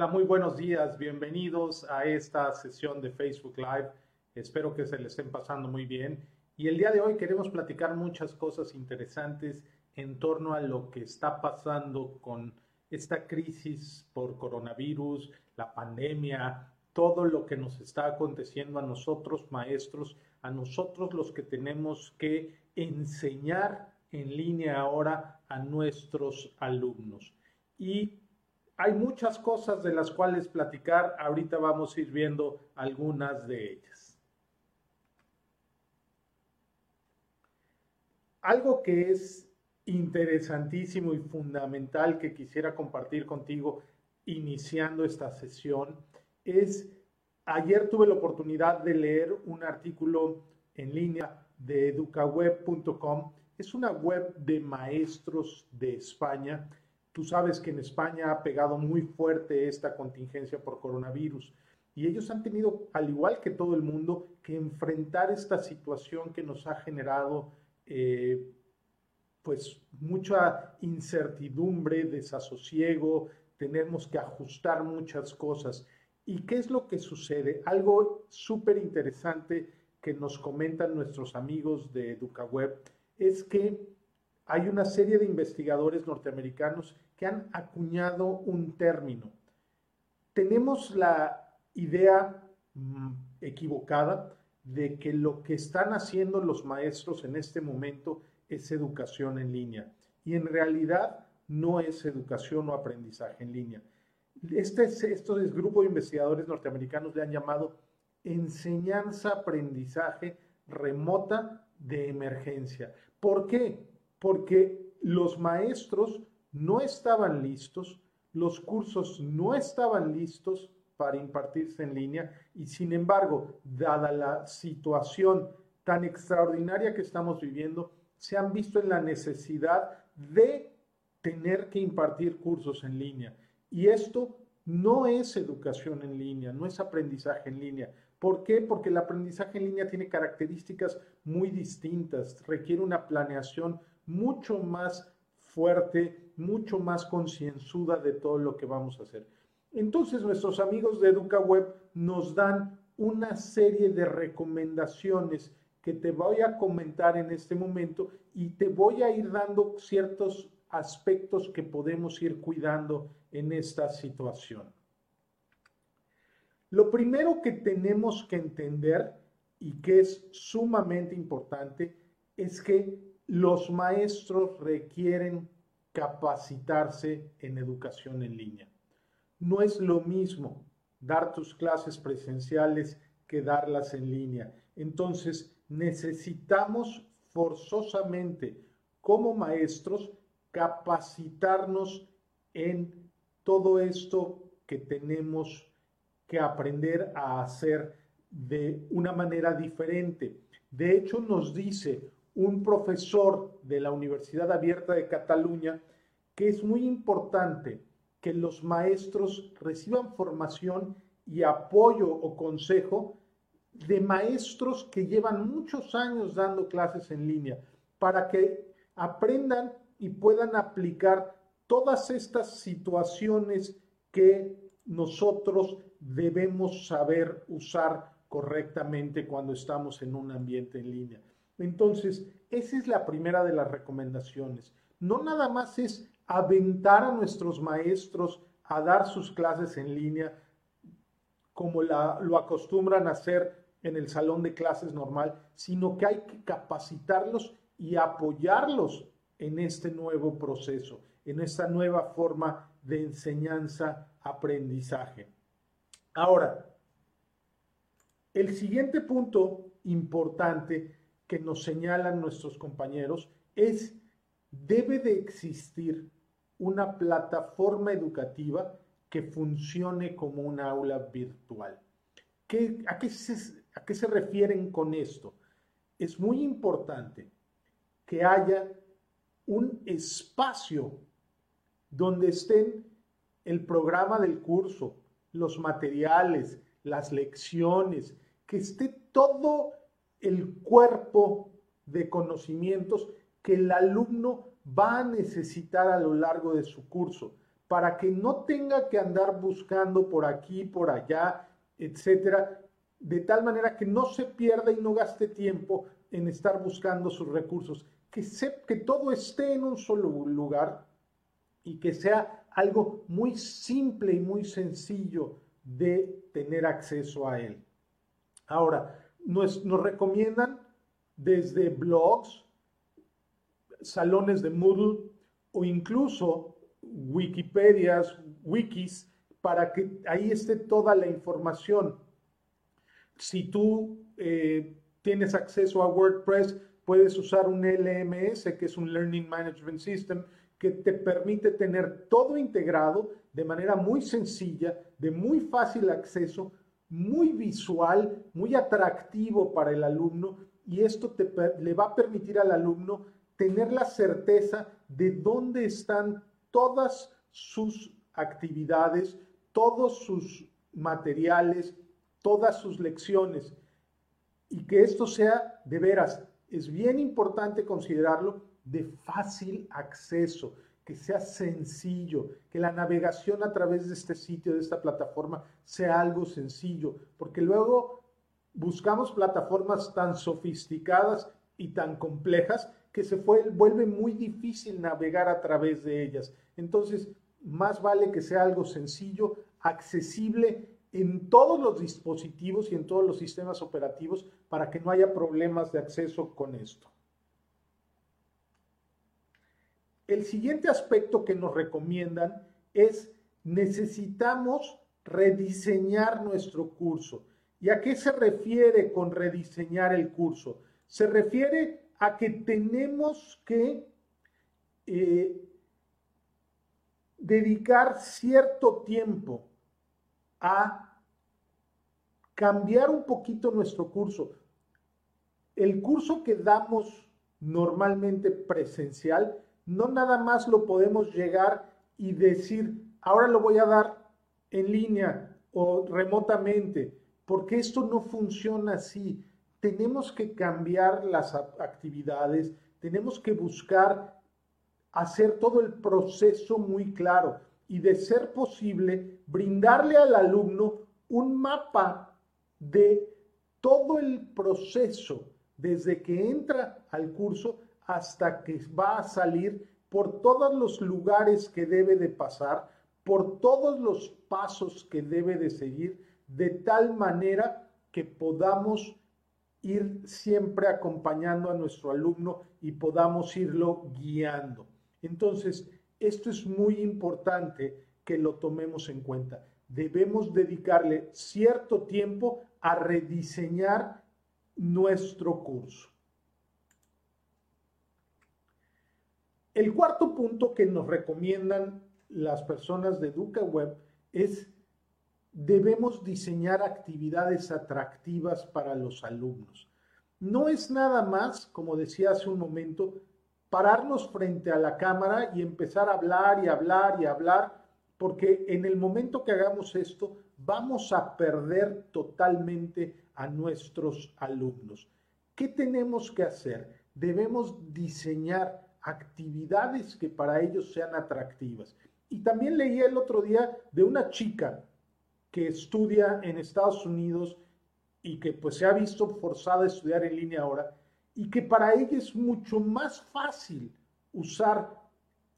Hola, muy buenos días. Bienvenidos a esta sesión de Facebook Live. Espero que se le estén pasando muy bien. Y el día de hoy queremos platicar muchas cosas interesantes en torno a lo que está pasando con esta crisis por coronavirus, la pandemia, todo lo que nos está aconteciendo a nosotros maestros, a nosotros los que tenemos que enseñar en línea ahora a nuestros alumnos. Y hay muchas cosas de las cuales platicar, ahorita vamos a ir viendo algunas de ellas. Algo que es interesantísimo y fundamental que quisiera compartir contigo iniciando esta sesión es, ayer tuve la oportunidad de leer un artículo en línea de educaweb.com, es una web de maestros de España. Tú sabes que en España ha pegado muy fuerte esta contingencia por coronavirus y ellos han tenido, al igual que todo el mundo, que enfrentar esta situación que nos ha generado eh, pues mucha incertidumbre, desasosiego, tenemos que ajustar muchas cosas. ¿Y qué es lo que sucede? Algo súper interesante que nos comentan nuestros amigos de EducaWeb es que hay una serie de investigadores norteamericanos que han acuñado un término. Tenemos la idea mm, equivocada de que lo que están haciendo los maestros en este momento es educación en línea. Y en realidad no es educación o aprendizaje en línea. Este, estos grupo de investigadores norteamericanos le han llamado enseñanza-aprendizaje remota de emergencia. ¿Por qué? Porque los maestros no estaban listos, los cursos no estaban listos para impartirse en línea y sin embargo, dada la situación tan extraordinaria que estamos viviendo, se han visto en la necesidad de tener que impartir cursos en línea. Y esto no es educación en línea, no es aprendizaje en línea. ¿Por qué? Porque el aprendizaje en línea tiene características muy distintas, requiere una planeación mucho más fuerte, mucho más concienzuda de todo lo que vamos a hacer. Entonces nuestros amigos de EducaWeb nos dan una serie de recomendaciones que te voy a comentar en este momento y te voy a ir dando ciertos aspectos que podemos ir cuidando en esta situación. Lo primero que tenemos que entender y que es sumamente importante es que los maestros requieren capacitarse en educación en línea. No es lo mismo dar tus clases presenciales que darlas en línea. Entonces, necesitamos forzosamente como maestros capacitarnos en todo esto que tenemos que aprender a hacer de una manera diferente. De hecho, nos dice un profesor de la Universidad Abierta de Cataluña que es muy importante que los maestros reciban formación y apoyo o consejo de maestros que llevan muchos años dando clases en línea para que aprendan y puedan aplicar todas estas situaciones que nosotros debemos saber usar correctamente cuando estamos en un ambiente en línea. Entonces, esa es la primera de las recomendaciones. No nada más es aventar a nuestros maestros a dar sus clases en línea como lo acostumbran a hacer en el salón de clases normal, sino que hay que capacitarlos y apoyarlos en este nuevo proceso, en esta nueva forma de enseñanza-aprendizaje. Ahora, el siguiente punto importante que nos señalan nuestros compañeros es, debe de existir una plataforma educativa que funcione como un aula virtual. ¿Qué, a, qué se, ¿A qué se refieren con esto? Es muy importante que haya un espacio donde estén el programa del curso, los materiales, las lecciones, que esté todo el cuerpo de conocimientos que el alumno va a necesitar a lo largo de su curso, para que no tenga que andar buscando por aquí, por allá, etcétera, de tal manera que no se pierda y no gaste tiempo en estar buscando sus recursos, que, que todo esté en un solo lugar y que sea algo muy simple y muy sencillo de tener acceso a él. Ahora, nos, recomiendan desde blogs, salones de Moodle o incluso Wikipedias, wikis, para que ahí esté toda la información. Si tú eh, tienes acceso a WordPress, puedes usar un LMS, que es un Learning Management System, que te permite tener todo integrado de manera muy sencilla, de muy fácil acceso, muy visual, muy atractivo para el alumno y esto te, le va a permitir al alumno tener la certeza de dónde están todas sus actividades, todos sus materiales, todas sus lecciones y que esto sea de veras, es bien importante considerarlo de fácil acceso, que sea sencillo, que la navegación a través de este sitio, de esta plataforma, sea algo sencillo, porque luego buscamos plataformas tan sofisticadas y tan complejas que se vuelve muy difícil navegar a través de ellas. Entonces, más vale que sea algo sencillo, accesible en todos los dispositivos y en todos los sistemas operativos para que no haya problemas de acceso con esto. El siguiente aspecto que nos recomiendan es necesitamos rediseñar nuestro curso. ¿Y a qué se refiere con rediseñar el curso? Se refiere a que tenemos que eh, dedicar cierto tiempo a cambiar un poquito nuestro curso. El curso que damos normalmente presencial no nada más lo podemos llegar y decir, ahora lo voy a dar en línea o remotamente, porque esto no funciona así. Tenemos que cambiar las actividades, tenemos que buscar hacer todo el proceso muy claro y de ser posible brindarle al alumno un mapa de todo el proceso desde que entra al curso hasta que va a salir por todos los lugares que debe de pasar, por todos los pasos que debe de seguir, de tal manera que podamos ir siempre acompañando a nuestro alumno y podamos irlo guiando. Entonces, esto es muy importante que lo tomemos en cuenta. Debemos dedicarle cierto tiempo a rediseñar nuestro curso. El cuarto punto que nos recomiendan las personas de EducaWeb es debemos diseñar actividades atractivas para los alumnos. No es nada más, como decía hace un momento, pararnos frente a la cámara y empezar a hablar y hablar y hablar, porque en el momento que hagamos esto vamos a perder totalmente a nuestros alumnos. ¿Qué tenemos que hacer? Debemos diseñar actividades que para ellos sean atractivas. Y también leí el otro día de una chica que estudia en Estados Unidos y que pues se ha visto forzada a estudiar en línea ahora y que para ella es mucho más fácil usar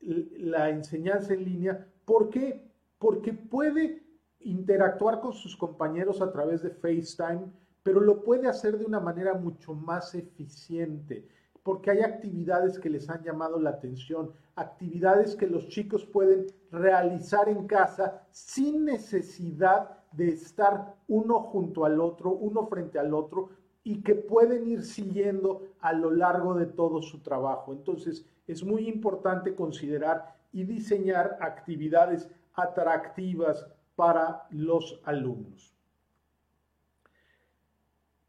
la enseñanza en línea. ¿Por qué? Porque puede interactuar con sus compañeros a través de FaceTime, pero lo puede hacer de una manera mucho más eficiente porque hay actividades que les han llamado la atención, actividades que los chicos pueden realizar en casa sin necesidad de estar uno junto al otro, uno frente al otro, y que pueden ir siguiendo a lo largo de todo su trabajo. Entonces, es muy importante considerar y diseñar actividades atractivas para los alumnos.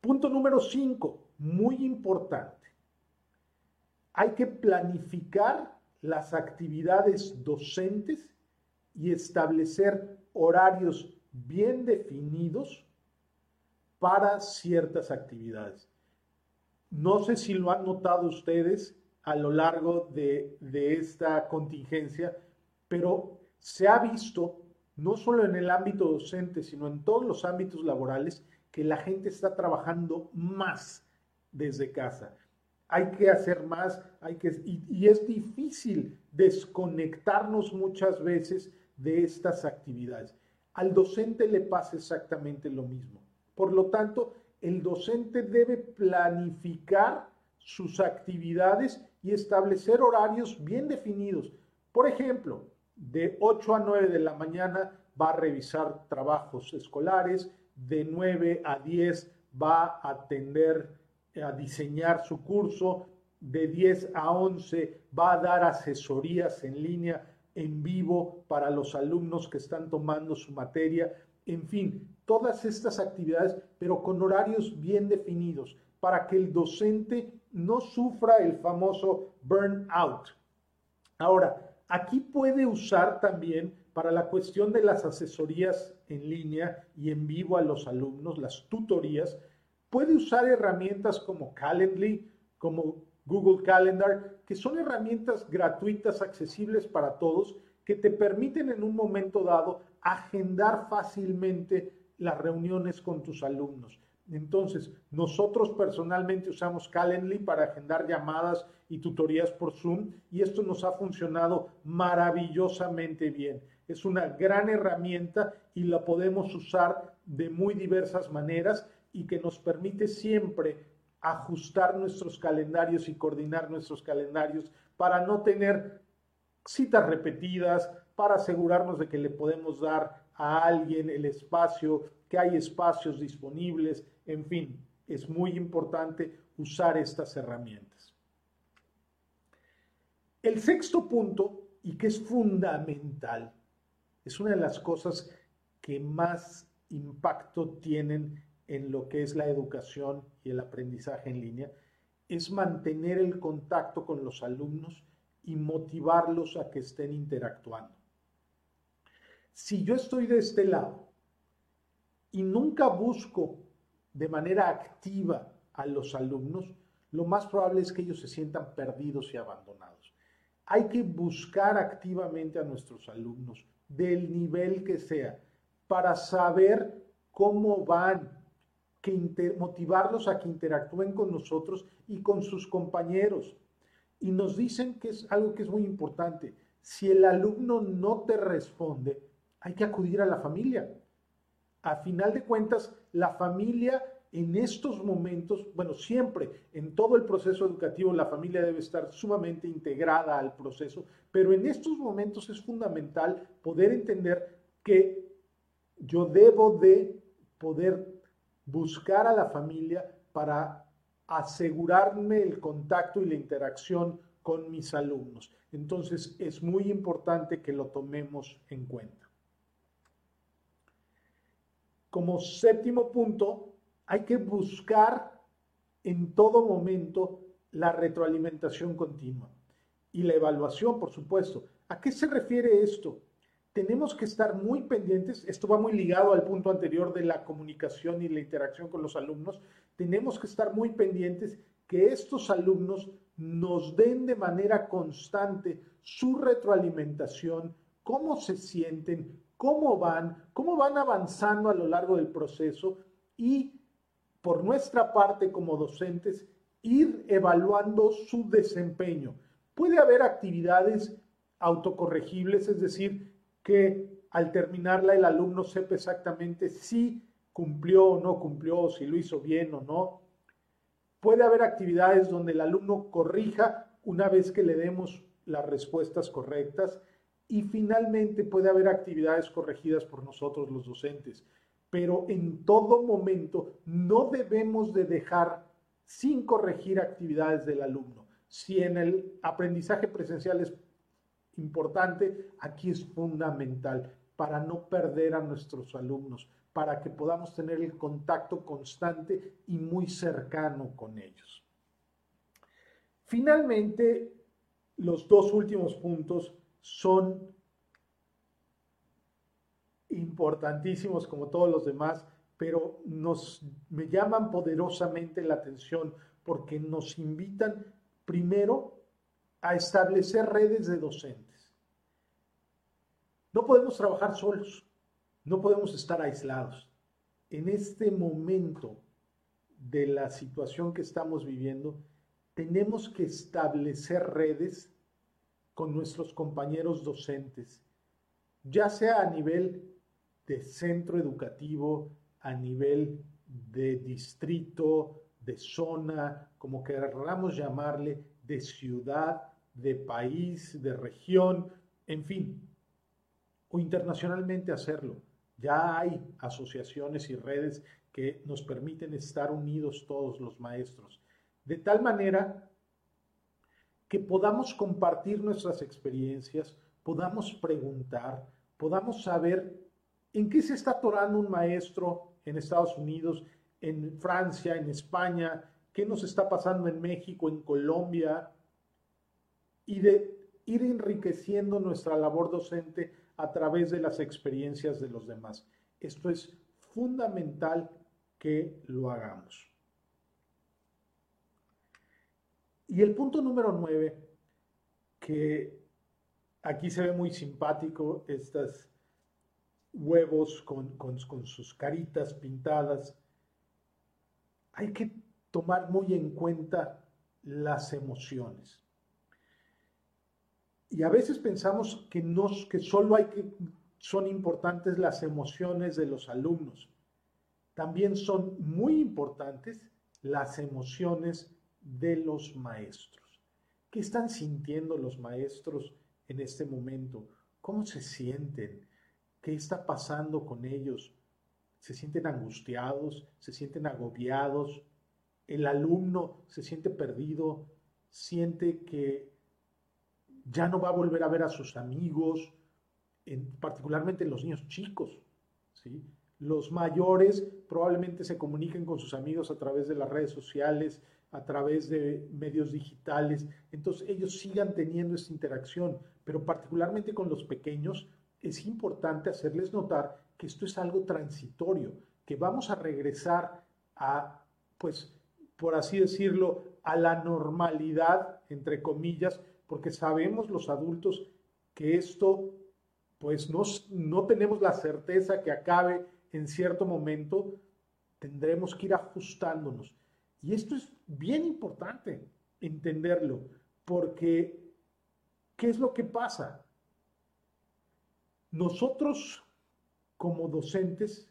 Punto número 5, muy importante hay que planificar las actividades docentes y establecer horarios bien definidos para ciertas actividades. No sé si lo han notado ustedes a lo largo de, esta contingencia, pero se ha visto, no solo en el ámbito docente, sino en todos los ámbitos laborales, que la gente está trabajando más desde casa. Hay que hacer más, hay que, y, y es difícil desconectarnos muchas veces de estas actividades. Al docente le pasa exactamente lo mismo. Por lo tanto, el docente debe planificar sus actividades y establecer horarios bien definidos. Por ejemplo, de 8 a 9 de la mañana va a revisar trabajos escolares, de 9 a 10 va a atender a diseñar su curso, de 10 a 11 va a dar asesorías en línea en vivo para los alumnos que están tomando su materia, en fin, todas estas actividades, pero con horarios bien definidos, para que el docente no sufra el famoso burnout. Ahora, aquí puede usar también para la cuestión de las asesorías en línea y en vivo a los alumnos, las tutorías, puede usar herramientas como Calendly, como Google Calendar, que son herramientas gratuitas, accesibles para todos, que te permiten en un momento dado agendar fácilmente las reuniones con tus alumnos. Entonces, nosotros personalmente usamos Calendly para agendar llamadas y tutorías por Zoom y esto nos ha funcionado maravillosamente bien. Es una gran herramienta y la podemos usar de muy diversas maneras y que nos permite siempre ajustar nuestros calendarios y coordinar nuestros calendarios para no tener citas repetidas, para asegurarnos de que le podemos dar a alguien el espacio, que hay espacios disponibles, en fin, es muy importante usar estas herramientas. El sexto punto, y que es fundamental, es una de las cosas que más impacto tienen en lo que es la educación y el aprendizaje en línea, es mantener el contacto con los alumnos y motivarlos a que estén interactuando. Si yo estoy de este lado y nunca busco de manera activa a los alumnos, lo más probable es que ellos se sientan perdidos y abandonados. Hay que buscar activamente a nuestros alumnos, del nivel que sea, para saber cómo van, que motivarlos a que interactúen con nosotros y con sus compañeros. Y nos dicen que es algo que es muy importante. Si el alumno no te responde, hay que acudir a la familia a final de cuentas, la familia en estos momentos, bueno, siempre en todo el proceso educativo la familia debe estar sumamente integrada al proceso, pero en estos momentos es fundamental poder entender que yo debo de poder buscar a la familia para asegurarme el contacto y la interacción con mis alumnos. Entonces es muy importante que lo tomemos en cuenta. Como séptimo punto, hay que buscar en todo momento la retroalimentación continua y la evaluación, por supuesto. ¿A qué se refiere esto? Tenemos que estar muy pendientes, esto va muy ligado al punto anterior de la comunicación y la interacción con los alumnos, tenemos que estar muy pendientes que estos alumnos nos den de manera constante su retroalimentación, cómo se sienten, cómo van, cómo van avanzando a lo largo del proceso y por nuestra parte como docentes ir evaluando su desempeño. Puede haber actividades autocorregibles, es decir, que al terminarla el alumno sepa exactamente si cumplió o no cumplió, si lo hizo bien o no. Puede haber actividades donde el alumno corrija una vez que le demos las respuestas correctas y finalmente puede haber actividades corregidas por nosotros los docentes, pero en todo momento no debemos de dejar sin corregir actividades del alumno. Si en el aprendizaje presencial es importante, aquí es fundamental para no perder a nuestros alumnos, para que podamos tener el contacto constante y muy cercano con ellos. Finalmente, los dos últimos puntos son importantísimos como todos los demás, pero nos me llaman poderosamente la atención porque nos invitan primero a establecer redes de docentes. No podemos trabajar solos, no podemos estar aislados. En este momento de la situación que estamos viviendo, tenemos que establecer redes con nuestros compañeros docentes, ya sea a nivel de centro educativo, a nivel de distrito, de zona, como queramos llamarle, de ciudad, de país, de región, en fin, o internacionalmente hacerlo. Ya hay asociaciones y redes que nos permiten estar unidos todos los maestros, de tal manera que podamos compartir nuestras experiencias, podamos preguntar, podamos saber en qué se está atorando un maestro en Estados Unidos, en Francia, en España, qué nos está pasando en México, en Colombia, y de ir enriqueciendo nuestra labor docente a través de las experiencias de los demás. Esto es fundamental que lo hagamos. Y el punto número nueve, que aquí se ve muy simpático, estos huevos con, con sus caritas pintadas, hay que tomar muy en cuenta las emociones. Y a veces pensamos que, nos, que solo hay que, son importantes las emociones de los alumnos. También son muy importantes las emociones de los maestros. ¿Qué están sintiendo los maestros en este momento? ¿Cómo se sienten? ¿Qué está pasando con ellos? ¿Se sienten angustiados? ¿Se sienten agobiados? ¿El alumno se siente perdido? ¿Siente que ya no va a volver a ver a sus amigos? particularmente los niños chicos. ¿sí? Los mayores probablemente se comuniquen con sus amigos a través de las redes sociales, a través de medios digitales, entonces ellos sigan teniendo esta interacción, pero particularmente con los pequeños es importante hacerles notar que esto es algo transitorio, que vamos a regresar a, pues, por así decirlo, a la normalidad, entre comillas, porque sabemos los adultos que esto, pues no, no tenemos la certeza que acabe en cierto momento, tendremos que ir ajustándonos. Y esto es bien importante entenderlo, porque ¿qué es lo que pasa? Nosotros como docentes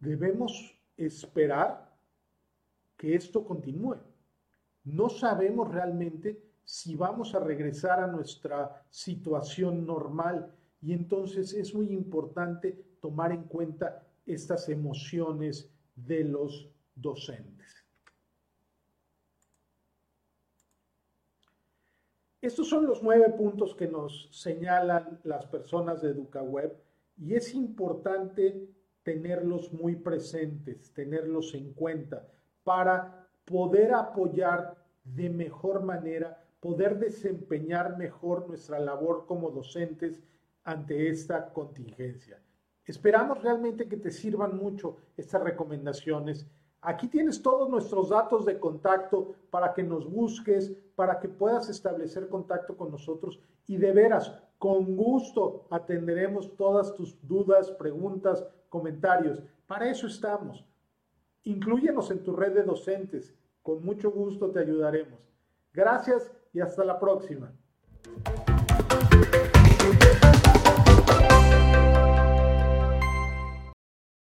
debemos esperar que esto continúe. No sabemos realmente si vamos a regresar a nuestra situación normal y entonces es muy importante tomar en cuenta estas emociones de los docentes. Estos son los nueve puntos que nos señalan las personas de EducaWeb y es importante tenerlos muy presentes, tenerlos en cuenta para poder apoyar de mejor manera, poder desempeñar mejor nuestra labor como docentes ante esta contingencia. Esperamos realmente que te sirvan mucho estas recomendaciones. Aquí tienes todos nuestros datos de contacto para que nos busques, para que puedas establecer contacto con nosotros y de veras, con gusto atenderemos todas tus dudas, preguntas, comentarios. Para eso estamos. Inclúyenos en tu red de docentes. Con mucho gusto te ayudaremos. Gracias y hasta la próxima.